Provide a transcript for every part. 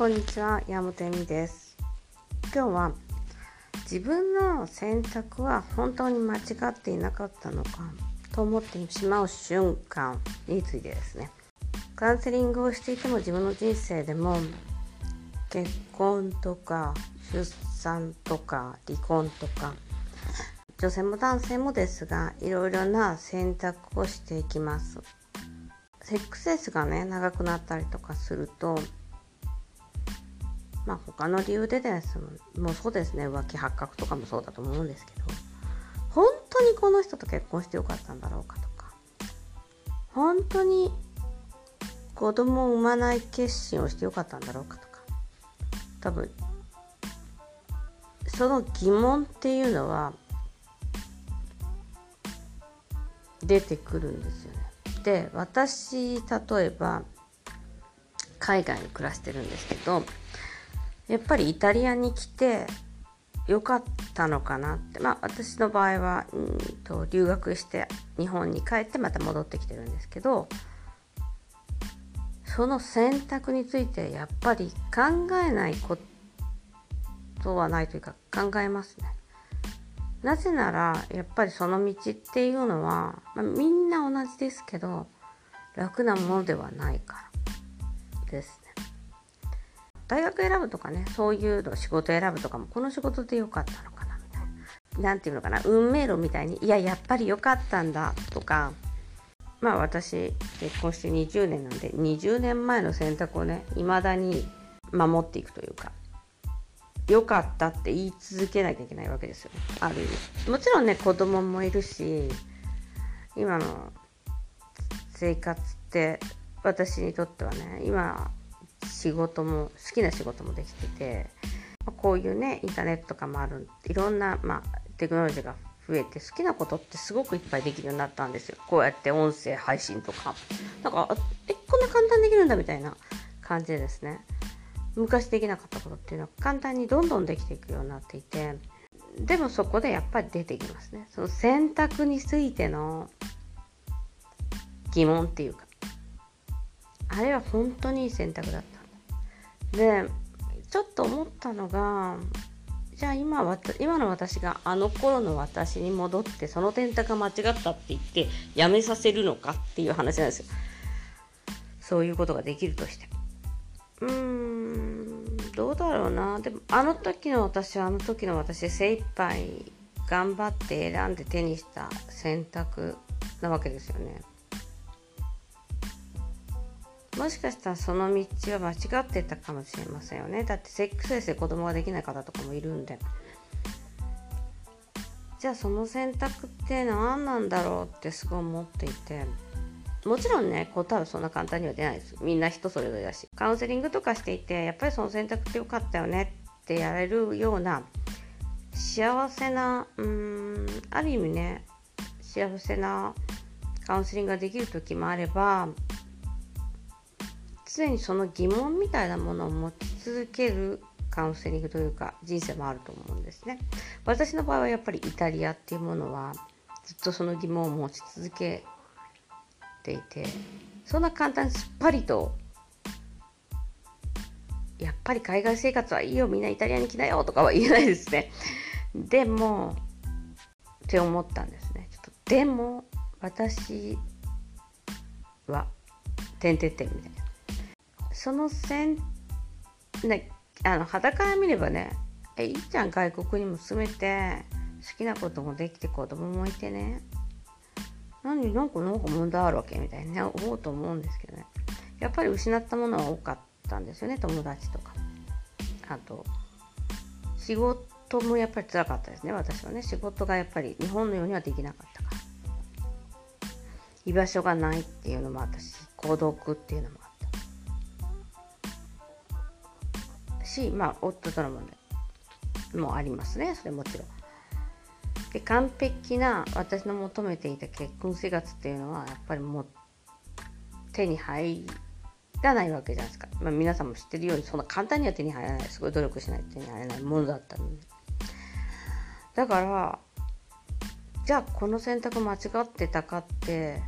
こんにちは、山本恵美です。今日は自分の選択は本当に間違っていなかったのかと思ってしまう瞬間についてですね。カウンセリングをしていても自分の人生でも結婚とか出産とか離婚とか女性も男性もですがいろいろな選択をしていきます。セックスレスがね長くなったりとかするとまあ他の理由でですもうそうですね。浮気発覚とかもそうだと思うんですけど。本当にこの人と結婚してよかったんだろうかとか。本当に子供を産まない決心をしてよかったんだろうかとか。多分その疑問っていうのは出てくるんですよね。で私例えば海外に暮らしてるんですけどやっぱりイタリアに来てよかったのかなってまあ私の場合はうんと留学して日本に帰ってまた戻ってきてるんですけどその選択についてやっぱり考えないことはないというか考えますね。なぜならやっぱりその道っていうのは、まあ、みんな同じですけど楽なものではないからですね。大学選ぶとかねそういうの仕事選ぶとかもこの仕事でよかったのかなみたいな。なんていうのかな運命論みたいにいややっぱりよかったんだとかまあ私結婚して20年なんで20年前の選択をね未だに守っていくというか良かったって言い続けなきゃいけないわけですよねある意味もちろんね子供もいるし今の生活って私にとってはね今仕事も好きな仕事もできててまこういうねインターネットとかもあるいろんな、まあ、テクノロジーが増えて好きなことってすごくいっぱいできるようになったんですよ。こうやって音声配信とか。なんかえこんな簡単にできるんだみたいな感じでですね。昔できなかったことっていうのは簡単にどんどんできていくようになっていてでもそこでやっぱり出てきますね。その選択についての疑問っていうか。あれは本当にいい選択だった。でちょっと思ったのがじゃあ今今の私があの頃の私に戻ってその選択が間違ったって言ってやめさせるのかっていう話なんですよ。そういうことができるとして。うーんどうだろうな。でもあの時の私はあの時の私で精一杯頑張って選んで手にした選択なわけですよね。もしかしたらその道は間違ってたかもしれませんよね。だってセックスレスで子供ができない方とかもいるんで。じゃあその選択って何なんだろうってすごい思っていて。もちろんね答えはそんな簡単には出ないです。みんな人それぞれだし。カウンセリングとかしていてやっぱりその選択ってよかったよねってやれるような幸せなうーんある意味ね幸せなカウンセリングができる時もあれば常にその疑問みたいなものを持ち続けるカウンセリングというか人生もあると思うんですね。私の場合はやっぱりイタリアっていうものはずっとその疑問を持ち続けていてそんな簡単にすっぱりとやっぱり海外生活はいいよみんなイタリアに来なよとかは言えないですね。でもって思ったんですね。ちょっとでも私は点々点みたいな。その線ねあの肌から見ればねえいいじゃん外国にも住めて好きなこともできて子供もいてね。何なんかなんか問題あるわけみたいにね思うと思うんですけどね。やっぱり失ったものは多かったんですよね友達とか。あと仕事もやっぱり辛かったですね私はね。仕事がやっぱり日本のようにはできなかったから。居場所がないっていうのもあったし孤独っていうのも。しまあ夫との問題もありますね。それもちろん。で完璧な私の求めていた結婚生活っていうのはやっぱりもう手に入らないわけじゃないですか、まあ、皆さんも知ってるようにそんな簡単には手に入らない。すごい努力しないと手に入らないものだったので。だからじゃあこの選択間違ってたかって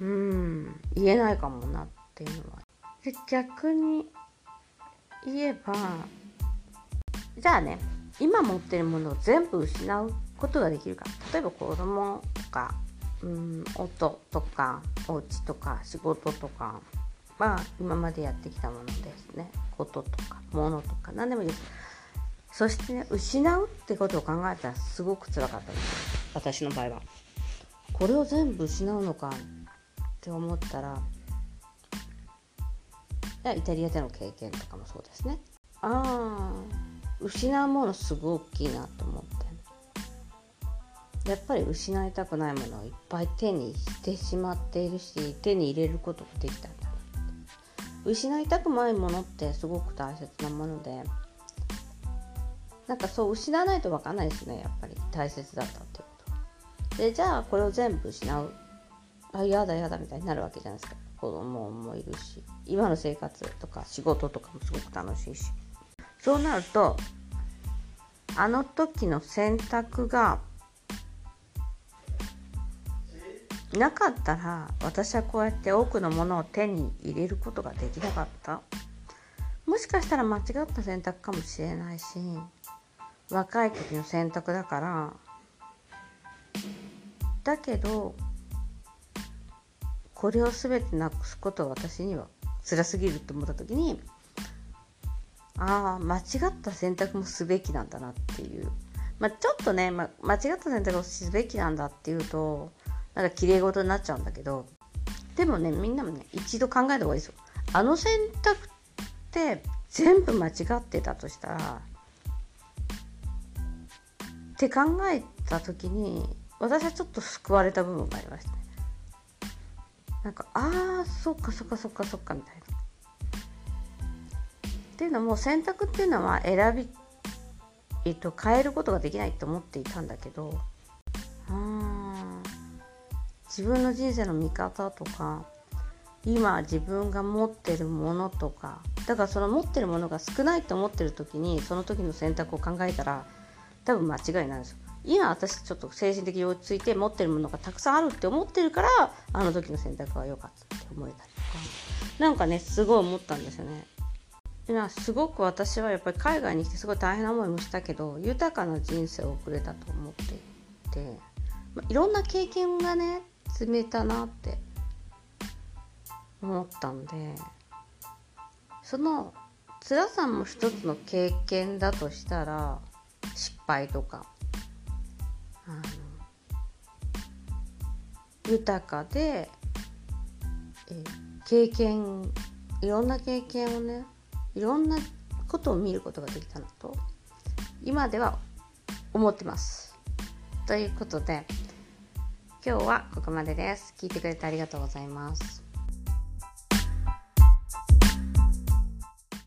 うん言えないかもなっっていうのは。逆に言えばじゃあね今持ってるものを全部失うことができるか。例えば子供とかうん音とかお家とか仕事とかは今までやってきたものですね。こととか物とか何でもいいです。そしてね失うってことを考えたらすごく辛かったです。私の場合は。これを全部失うのかって思ったらイタリアでの経験とかもそうですね。ああ失うものすごく大きいなと思って。やっぱり失いたくないものをいっぱい手にしてしまっているし手に入れることができたんだな。失いたくないものってすごく大切なものでなんかそう失わないと分かんないですね。やっぱり大切だったっていうこと。でじゃあこれを全部失う。あやだやだみたいになるわけじゃないですか。子供もいるし今の生活とか仕事とかもすごく楽しいし。そうなるとあの時の選択がなかったら私はこうやって多くのものを手に入れることができなかった。もしかしたら間違った選択かもしれないし若い時の選択だから。だけどこれを全てなくすことは私には辛すぎると思った時にああ間違った選択もすべきなんだなっていう、まあ、ちょっとね、ま、間違った選択をすべきなんだっていうとなんか綺麗事になっちゃうんだけどでもねみんなもね一度考えた方がいいですよ。あの選択って全部間違ってたとしたらって考えた時に私はちょっと救われた部分がありましたね。なんかああそっかそっかそっかそっかみたいなっていうのも選択っていうのは選び、えっと、変えることができないと思っていたんだけどうん自分の人生の見方とか今自分が持ってるものとかだからその持ってるものが少ないと思ってる時にその時の選択を考えたら多分間違いないんですよ。今私ちょっと精神的に落ち着いて持ってるものがたくさんあるって思ってるからあの時の選択は良かったって思えたりとか何かねすごい思ったんですよね。今すごく私はやっぱり海外に来てすごい大変な思いもしたけど豊かな人生を送れたと思っていて、まいろんな経験がね積めたなって思ったんでその辛さも一つの経験だとしたら失敗とか豊かで、え経験いろんな経験をねいろんなことを見ることができたのと今では思ってます。ということで今日はここまでです。聞いてくれてありがとうございます。